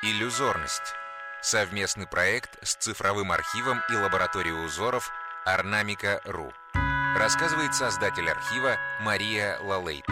Иллюзорность. Совместный проект с цифровым архивом и лабораторией узоров Орнамика.ру. Рассказывает создатель архива Мария Лалейт.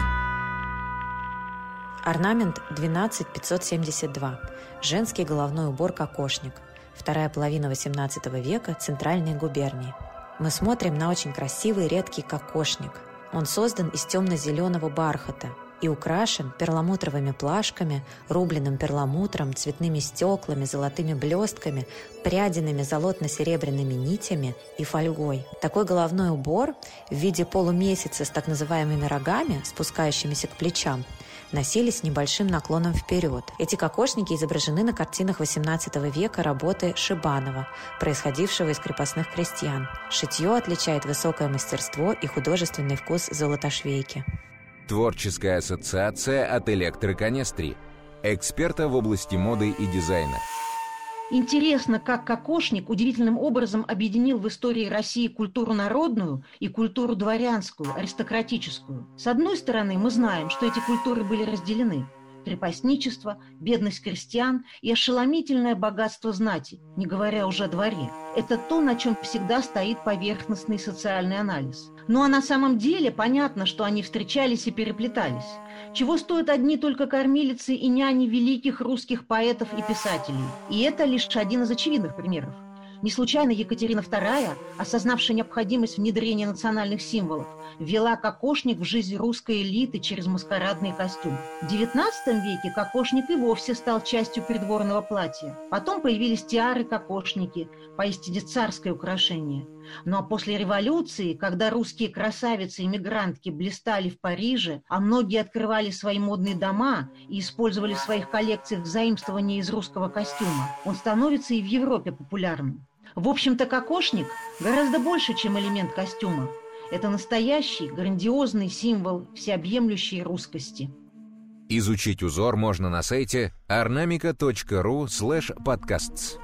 Орнамент 12572. Женский головной убор кокошник. Вторая половина XVIII века Центральной губернии. Мы смотрим на очень красивый редкий кокошник. Он создан из темно-зеленого бархата – и украшен перламутровыми плашками, рубленным перламутром, цветными стеклами, золотыми блестками, пряденными золотно-серебряными нитями и фольгой. Такой головной убор в виде полумесяца с так называемыми рогами, спускающимися к плечам, носили с небольшим наклоном вперед. Эти кокошники изображены на картинах XVIII века работы Шибанова, происходившего из крепостных крестьян. Шитье отличает высокое мастерство и художественный вкус золотошвейки. Творческая ассоциация от Электроконестри, эксперта в области моды и дизайна. Интересно, как Кокошник удивительным образом объединил в истории России культуру народную и культуру дворянскую, аристократическую. С одной стороны, мы знаем, что эти культуры были разделены – крепостничество, бедность крестьян и ошеломительное богатство знати, не говоря уже о дворе. Это то, на чем всегда стоит поверхностный социальный анализ. Ну а на самом деле понятно, что они встречались и переплетались. Чего стоят одни только кормилицы и няни великих русских поэтов и писателей. И это лишь один из очевидных примеров. Не случайно Екатерина II, осознавшая необходимость внедрения национальных символов, ввела кокошник в жизнь русской элиты через маскарадный костюм. В XIX веке кокошник и вовсе стал частью придворного платья. Потом появились тиары-кокошники, поистине царское украшение. Ну а после революции, когда русские красавицы и мигрантки блистали в Париже, а многие открывали свои модные дома и использовали в своих коллекциях заимствования из русского костюма, он становится и в Европе популярным. В общем-то, кокошник гораздо больше, чем элемент костюма. Это настоящий, грандиозный символ всеобъемлющей русскости. Изучить узор можно на сайте ornamica.ru podcasts